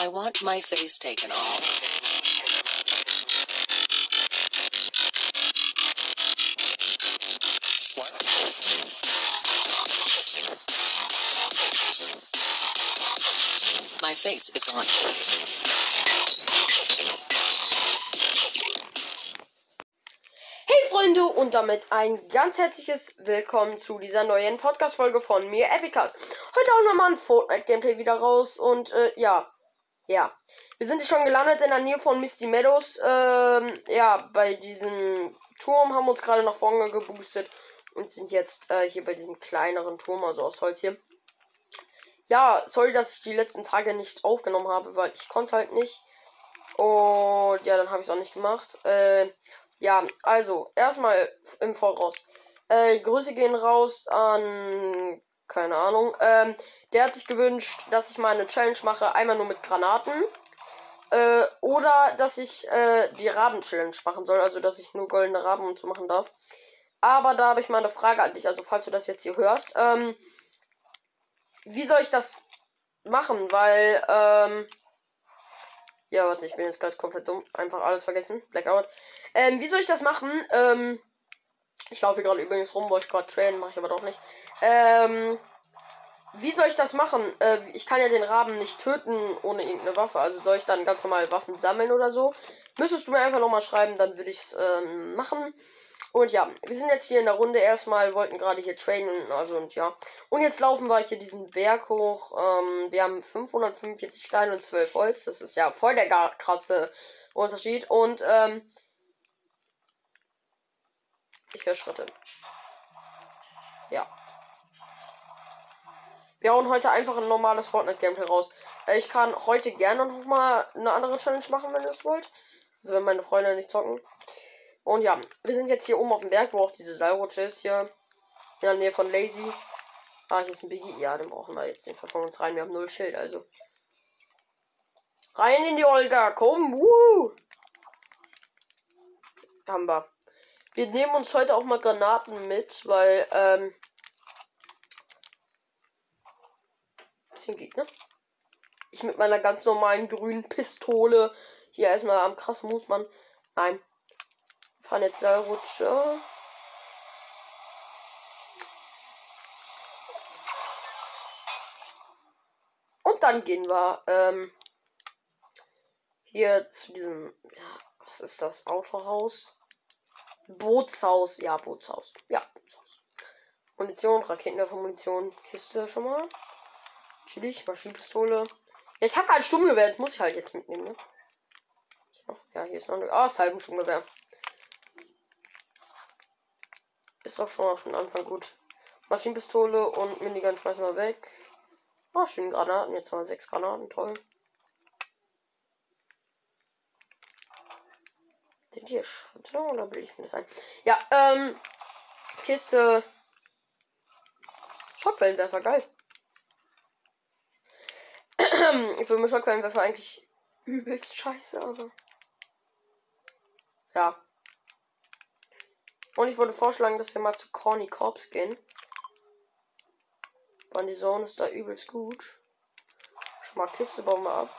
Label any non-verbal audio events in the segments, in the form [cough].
I want my face taken off. My face is gone. Hey Freunde und damit ein ganz herzliches Willkommen zu dieser neuen Podcast-Folge von mir, Epicast. Heute auch nochmal ein Fortnite-Gameplay wieder raus und äh, ja, ja. Wir sind schon gelandet in der Nähe von Misty Meadows. Ähm, ja, bei diesem Turm haben wir uns gerade nach vorne geboostet und sind jetzt äh, hier bei diesem kleineren Turm, also aus Holz hier. Ja, sorry, dass ich die letzten Tage nicht aufgenommen habe, weil ich konnte halt nicht. Und ja, dann habe ich es auch nicht gemacht. Äh, ja, also, erstmal im Voraus. Äh, Grüße gehen raus an, keine Ahnung, ähm, der hat sich gewünscht, dass ich mal eine Challenge mache, einmal nur mit Granaten. Äh, oder dass ich äh, die Raben-Challenge machen soll, also dass ich nur goldene Raben und so machen darf. Aber da habe ich mal eine Frage an dich, also falls du das jetzt hier hörst. Ähm, wie soll ich das machen? Weil, ähm, ja, warte, ich bin jetzt gerade komplett dumm. Einfach alles vergessen. Blackout. Ähm, wie soll ich das machen? Ähm, ich laufe gerade übrigens rum, wollte ich gerade trainen, mache ich aber doch nicht. Ähm, wie soll ich das machen? Äh, ich kann ja den Raben nicht töten ohne irgendeine Waffe. Also soll ich dann ganz normal Waffen sammeln oder so? Müsstest du mir einfach nochmal schreiben, dann würde ich es ähm, machen. Und ja, wir sind jetzt hier in der Runde erstmal, wollten gerade hier trainen, also und ja. Und jetzt laufen wir hier diesen Berg hoch. Ähm, wir haben 545 Steine und 12 Holz. Das ist ja voll der krasse Unterschied. Und ähm, ich höre Schritte. Ja. Wir hauen heute einfach ein normales Fortnite-Gameplay raus. Äh, Ich kann heute gerne noch mal eine andere Challenge machen, wenn ihr es wollt. Also wenn meine Freunde nicht zocken. Und ja, wir sind jetzt hier oben auf dem Berg, wo auch diese Seilrutsche ist hier. In der Nähe von Lazy. Ah, hier ist ein Biggie. Ja, den brauchen wir jetzt nicht von uns rein. Wir haben null Schild, also. Rein in die Olga, komm, wuh! Haben wir. Wir nehmen uns heute auch mal Granaten mit, weil, ähm. Bisschen Gegner. Ich mit meiner ganz normalen grünen Pistole. Hier erstmal am krassen Musmann. Nein. Fahren jetzt Seilrutsche. Und dann gehen wir ähm, hier zu diesem, ja, was ist das? Autohaus? Bootshaus. Ja, Bootshaus. Ja, Bootshaus. Munition, Raketenwerfer, Munition, Kiste schon mal. Chillig, Maschinenpistole. Ja, ich habe kein Sturmgewehr, das muss ich halt jetzt mitnehmen, ne? Ja, hier ist noch eine. Ah, oh, halben Sturmgewehr. Ist doch schon mal von Anfang gut. Maschinenpistole und Minigun schmeißen wir weg. Oh, schön Granaten. Jetzt mal sechs Granaten. Toll. Sind hier Schritte oder will ich mir das ein? Ja, ähm. Kiste. Schockwellenwerfer, geil. Ich finde Schockwellenwerfer eigentlich übelst scheiße, aber. Ja. Und ich würde vorschlagen, dass wir mal zu Corny Corps gehen. Und die Zone ist da übelst gut. Schon mal Kiste bauen wir ab.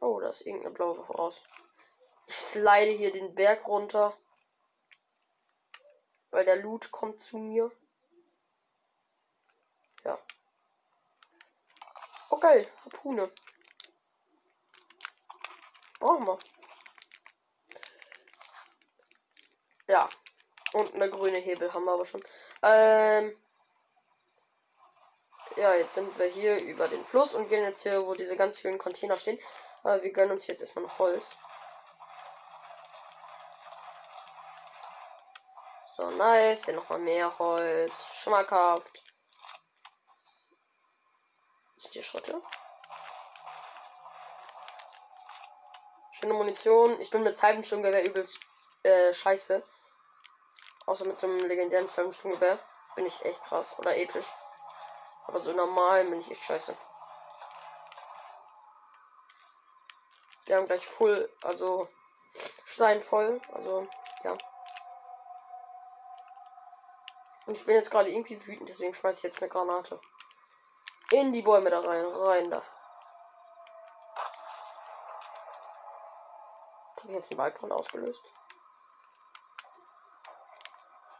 Oh, da ist irgendeine blaue Waffe raus. Ich slide hier den Berg runter. Weil der Loot kommt zu mir. Ja. Oh geil, Harpune. Brauchen wir. Ja. Und eine grüne Hebel haben wir aber schon. Ähm. Ja, jetzt sind wir hier über den Fluss und gehen jetzt hier, wo diese ganz vielen Container stehen. Aber wir gönnen uns jetzt erstmal noch Holz. So, nice. Hier nochmal mehr Holz. Schmackhaft. Hier Schritte? Schöne Munition. Ich bin mit halbem Sturmgewehr übelst äh, scheiße. Außer mit einem legendären halben Sturmgewehr. Bin ich echt krass. Oder episch. Aber so normal bin ich echt scheiße. Wir haben gleich voll, also Stein voll. Also, ja. Und ich bin jetzt gerade irgendwie wütend, deswegen schmeiße ich jetzt eine Granate. In die Bäume da rein, rein da. Habe ich jetzt den Waldbrand ausgelöst?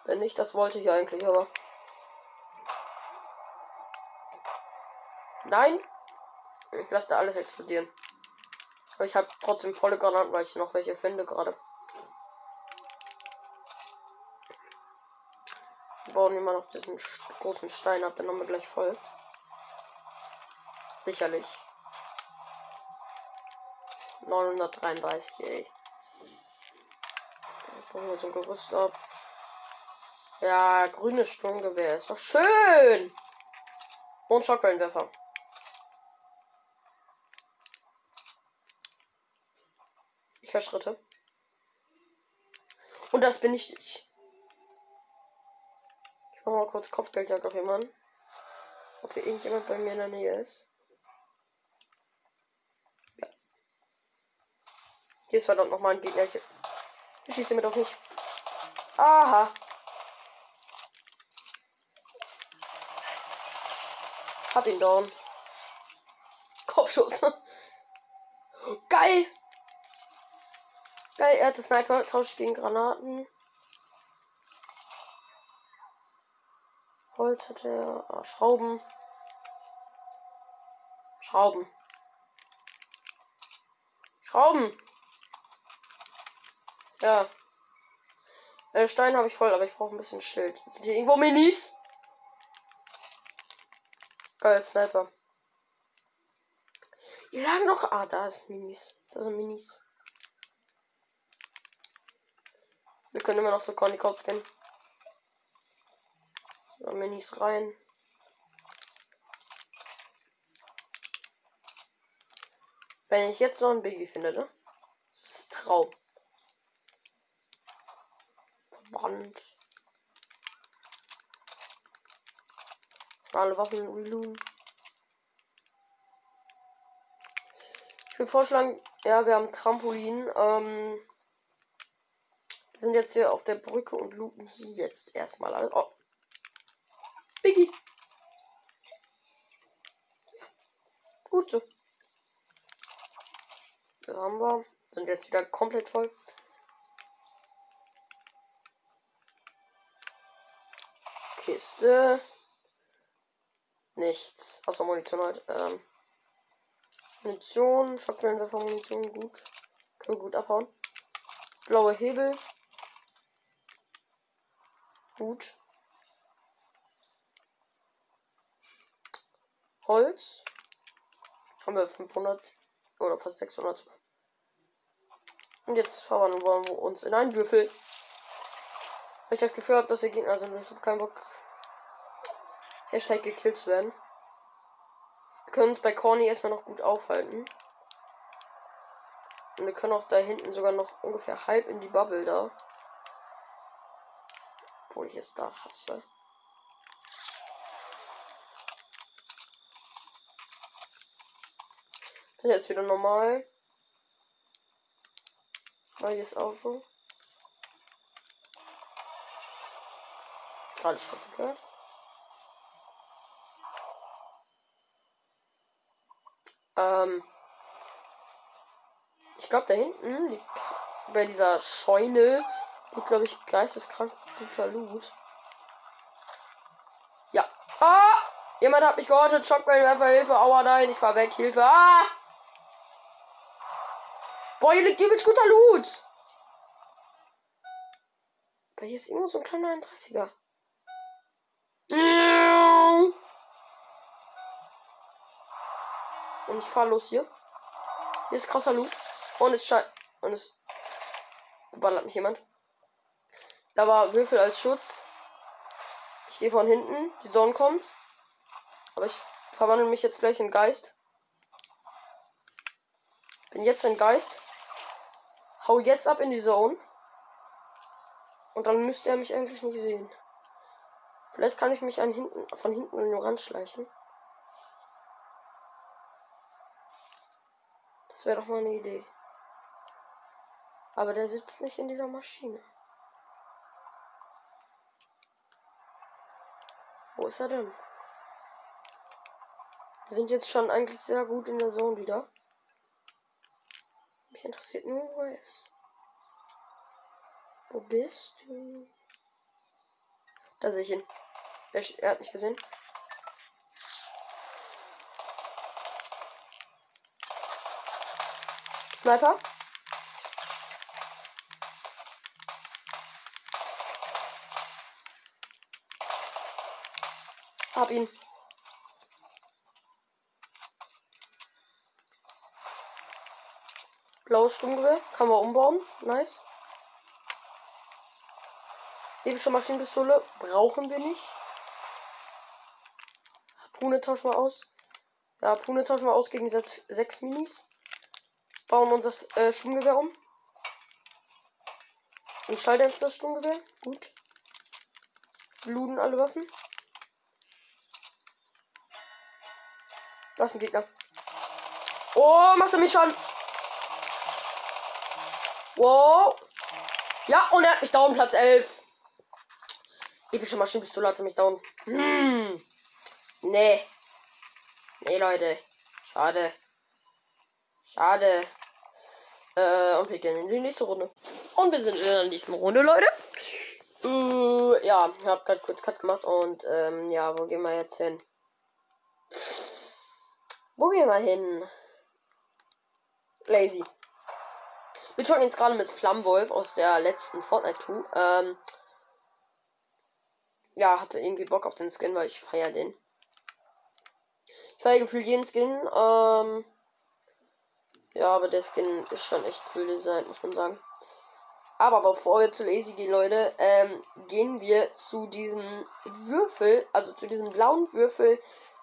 Wenn nicht, das wollte ich eigentlich, aber. Nein! Ich lasse da alles explodieren. Aber ich habe trotzdem volle Granaten, weil ich noch welche finde gerade. Wir bauen immer noch diesen großen Stein ab, dann haben wir gleich voll. Sicherlich. 933, ey. Bauen wir so ein Gerüst ab. Ja, grünes Sturmgewehr ist doch schön. Und Schockwellenwerfer. Ich höre Schritte. Und das bin ich. Ich, ich mach mal kurz Kopfgeldjagd auf jemanden. Ob hier irgendjemand bei mir in der Nähe ist. Hier ist verdammt noch mal ein Gegner. Ich schieße mir doch nicht. Aha. Hab ihn down. Kopfschuss. [laughs] Geil. Geil, er hat das Sniper, tauscht gegen Granaten. Holz hat er. Ah, Schrauben. Schrauben. Schrauben. Ja. Äh, Stein habe ich voll, aber ich brauche ein bisschen Schild. Sind hier irgendwo Minis? Geil, Sniper. Hier lagen noch. Ah, da ist Minis. Das sind Minis. Wir können immer noch zu Conny Kopf gehen. So, Minis rein. Wenn ich jetzt noch ein Biggie finde, ne? Das ist Traum. Verbrannt. Alle Waffen reloaden. Ich würde vorschlagen, ja, wir haben Trampolin. Ähm, wir sind jetzt hier auf der Brücke und looten hier jetzt erstmal alles. Oh. Biggie. Gut so. Da haben wir. Sind jetzt wieder komplett voll. Kiste. Nichts. Außer Munition halt. Ähm. Munition. Schockwellenwerfer Munition. Gut. Können wir gut abhauen. Blaue Hebel. Gut. Holz. Haben wir 500 oder fast 600. Und jetzt verwandeln wollen wir uns in einen Würfel. Weil ich das Gefühl habe, dass wir Gegner sind. Ich habe keinen Bock. Hashtag gekillt werden. Wir können uns bei Corny erstmal noch gut aufhalten. Und wir können auch da hinten sogar noch ungefähr halb in die Bubble da. Obwohl ich es da hasse. Sind jetzt wieder normal. Neues Auto. Gerade Schritte gehört. Ähm. Ich glaube, da hinten liegt bei dieser Scheune glaube ich, geisteskrank guter Loot. Ja. Ah! Jemand hat mich gehortet. Shockwave, Hilfe. Aua, nein, ich fahr weg. Hilfe. Ah! Boah, hier liegt übelst guter Loot. Aber hier ist immer so ein kleiner 31er. Und ich fahr los hier. Hier ist krasser Loot. Und es scheint. Und es. Ballert mich jemand. Da war Würfel als Schutz. Ich gehe von hinten. Die Sonne kommt. Aber ich verwandle mich jetzt gleich in Geist. Bin jetzt ein Geist. Hau jetzt ab in die Zone. Und dann müsste er mich eigentlich nicht sehen. Vielleicht kann ich mich an hinten, von hinten an den Rand schleichen. Wäre doch mal eine Idee. Aber der sitzt nicht in dieser Maschine. Wo ist er denn? Wir sind jetzt schon eigentlich sehr gut in der Zone wieder. Mich interessiert nur, wo er ist. Wo bist du? Da sehe ich ihn. Er, hat mich gesehen. Sniper. Hab ihn. Blaues Sturmgewehr. Kann man umbauen. Nice. Epische Maschinenpistole. Brauchen wir nicht. Pune tauschen wir aus. Ja, Pune tauschen wir aus gegen sechs Minis. Bauen unser äh, Sturmgewehr um. Und Schalldämpfer das Sturmgewehr. Gut. Luden alle Waffen. Das ist ein Gegner. Oh, macht er mich schon. Wow. Ja, und er hat mich down, Platz 11. Epische Maschinenpistole hatte mich down. Hm. Nee. Nee, Leute. Schade. Schade. Äh, und wir gehen in die nächste Runde. Und wir sind in der nächsten Runde, Leute. Äh, ja, ich hab gerade kurz Cut gemacht und ähm, ja, wo gehen wir jetzt hin? Wo gehen wir hin? Lazy. Wir zocken jetzt gerade mit Flammwolf aus der letzten Fortnite 2. Ähm, ja, hatte irgendwie Bock auf den Skin, weil ich feiere den. Ich feiere gefühlt jeden Skin. Ähm, ja, aber der Skin ist schon echt cool designt, muss man sagen. Aber bevor wir zu Lazy gehen, Leute, ähm, gehen wir zu diesem Würfel, also zu diesem blauen Würfel,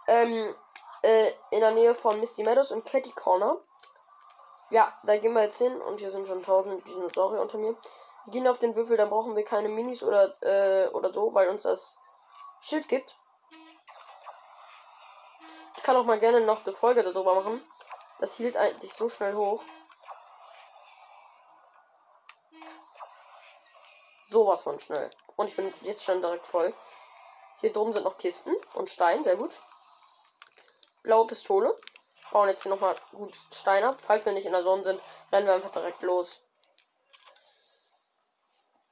ähm, äh, in der Nähe von Misty Meadows und Catty Corner. Ja, da gehen wir jetzt hin und hier sind schon 1000 Dinosaurier unter mir. Wir gehen auf den Würfel, dann brauchen wir keine Minis oder, äh, oder so, weil uns das Schild gibt. Ich kann auch mal gerne noch eine Folge darüber machen. Das hielt eigentlich so schnell hoch. Sowas von schnell. Und ich bin jetzt schon direkt voll. Hier drum sind noch Kisten und Stein, sehr gut. Blaue Pistole bauen jetzt hier nochmal gut Stein ab. Falls wir nicht in der Sonne sind, rennen wir einfach direkt los.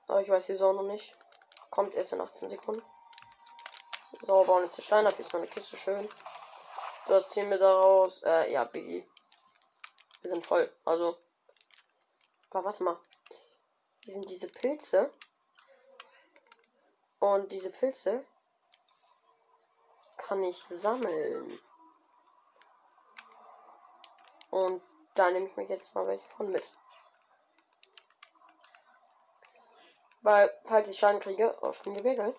Aber ich weiß die Sonne noch nicht. Kommt erst in 18 Sekunden. So, bauen jetzt die Steine ab. Hier ist meine Kiste schön. Das ziehen wir daraus. Äh, ja, Biggie. Wir sind voll. Also. Aber warte mal. Hier sind diese Pilze. Und diese Pilze kann ich sammeln. Und da nehme ich mich jetzt mal welche von mit. Weil, falls ich Schaden kriege, oh, schon gewickelt.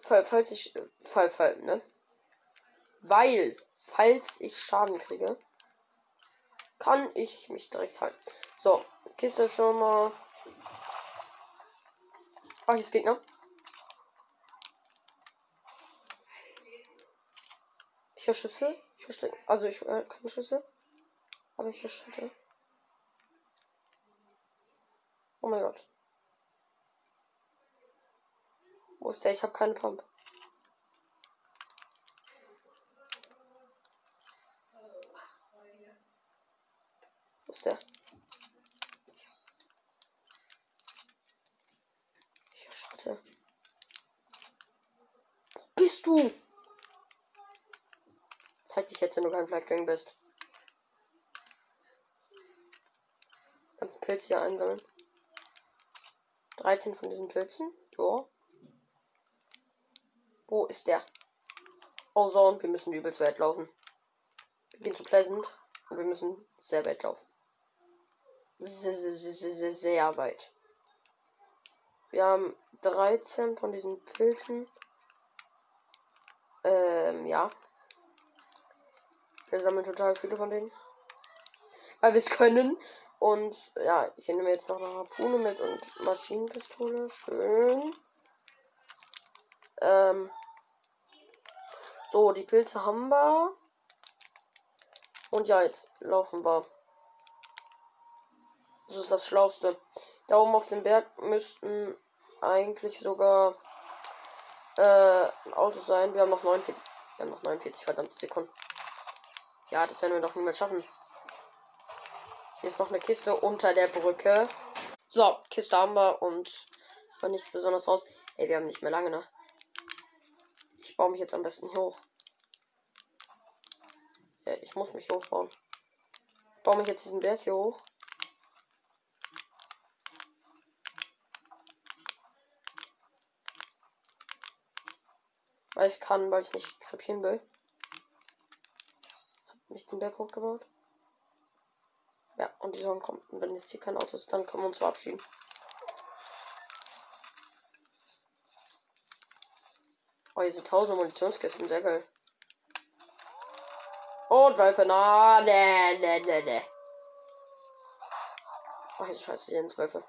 Falls ich, fall, fall, ne? Weil, falls ich Schaden kriege, kann ich mich direkt halten. So, Kiste schon mal. Ach, ist Gegner. Ich höre Schüsse. Ich verstecke. Also ich äh, keine Schüsse. Aber ich höre Schüsse. Oh mein Gott. Wo ist der? Ich habe keine Pump. Der? Ich schade. Wo bist du? Zeig dich jetzt, wenn du kein Flagring bist. Kannst Pilze hier einsammeln. 13 von diesen Pilzen. Ja. Wo ist der? Oh so, und wir müssen übelst weit laufen. Wir gehen zu Pleasant und wir müssen sehr weit laufen. Sehr, sehr, sehr, sehr, sehr weit. Wir haben 13 von diesen Pilzen. Ähm, ja. Wir sammeln total viele von denen. Weil wir es können. Und ja, ich nehme jetzt noch eine Harpune mit und Maschinenpistole. Schön. Ähm. So, die Pilze haben wir. Und ja, jetzt laufen wir. Das ist das Schlauste. Da oben auf dem Berg müssten eigentlich sogar äh, ein Auto sein. Wir haben noch 49. Wir haben noch 49 verdammte Sekunden. Ja, das werden wir doch niemals schaffen. Hier ist noch eine Kiste unter der Brücke. So, Kiste haben wir und war nichts besonders raus. Ey, wir haben nicht mehr lange, ne? Ich baue mich jetzt am besten hier hoch. Ja, ich muss mich hochbauen. Ich baue mich jetzt diesen Berg hier hoch. Weil ich kann, weil ich nicht krepieren will. Hab mich den Berg hochgebaut. Ja, und die Sonne kommt. Und wenn jetzt hier kein Auto ist, dann können wir uns verabschieden. Oh, hier sind tausend Munitionskisten, sehr geil. Und Wölfe, na, ne, ne, ne, ne. Ach, jetzt scheiße, hier sind Wölfe.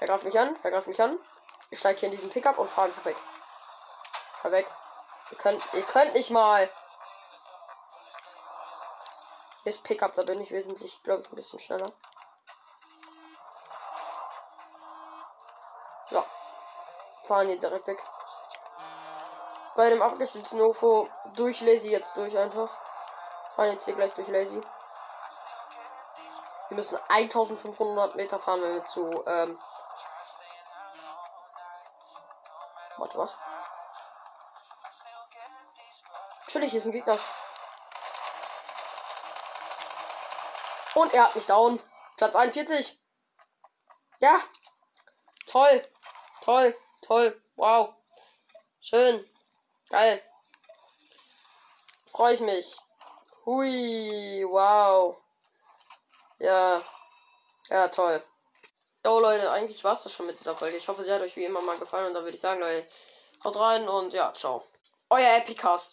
Er greift mich an, er greift mich an. Ich steige hier in diesen Pickup und fahre einfach weg. Weg. Ihr könnt, ihr könnt nicht mal. Hier ist Pickup, da bin ich wesentlich, glaube ich, ein bisschen schneller. So. Fahren hier direkt weg. Bei dem abgestützten UFO durch Lazy jetzt durch einfach. Fahren jetzt hier gleich durch Lazy. Wir müssen 1500 Meter fahren, wenn wir zu, ähm Warte, was? Natürlich ist ein Gegner. Und er hat mich down. Platz 41. Ja. Toll. Toll. Toll. Wow. Schön. Geil. Freue ich mich. Hui. Wow. Ja. Ja, toll. Jo Leute, eigentlich war es das schon mit dieser Folge. Ich hoffe, sie hat euch wie immer mal gefallen und dann würde ich sagen, Leute, haut rein und ja, ciao. Euer Epicast.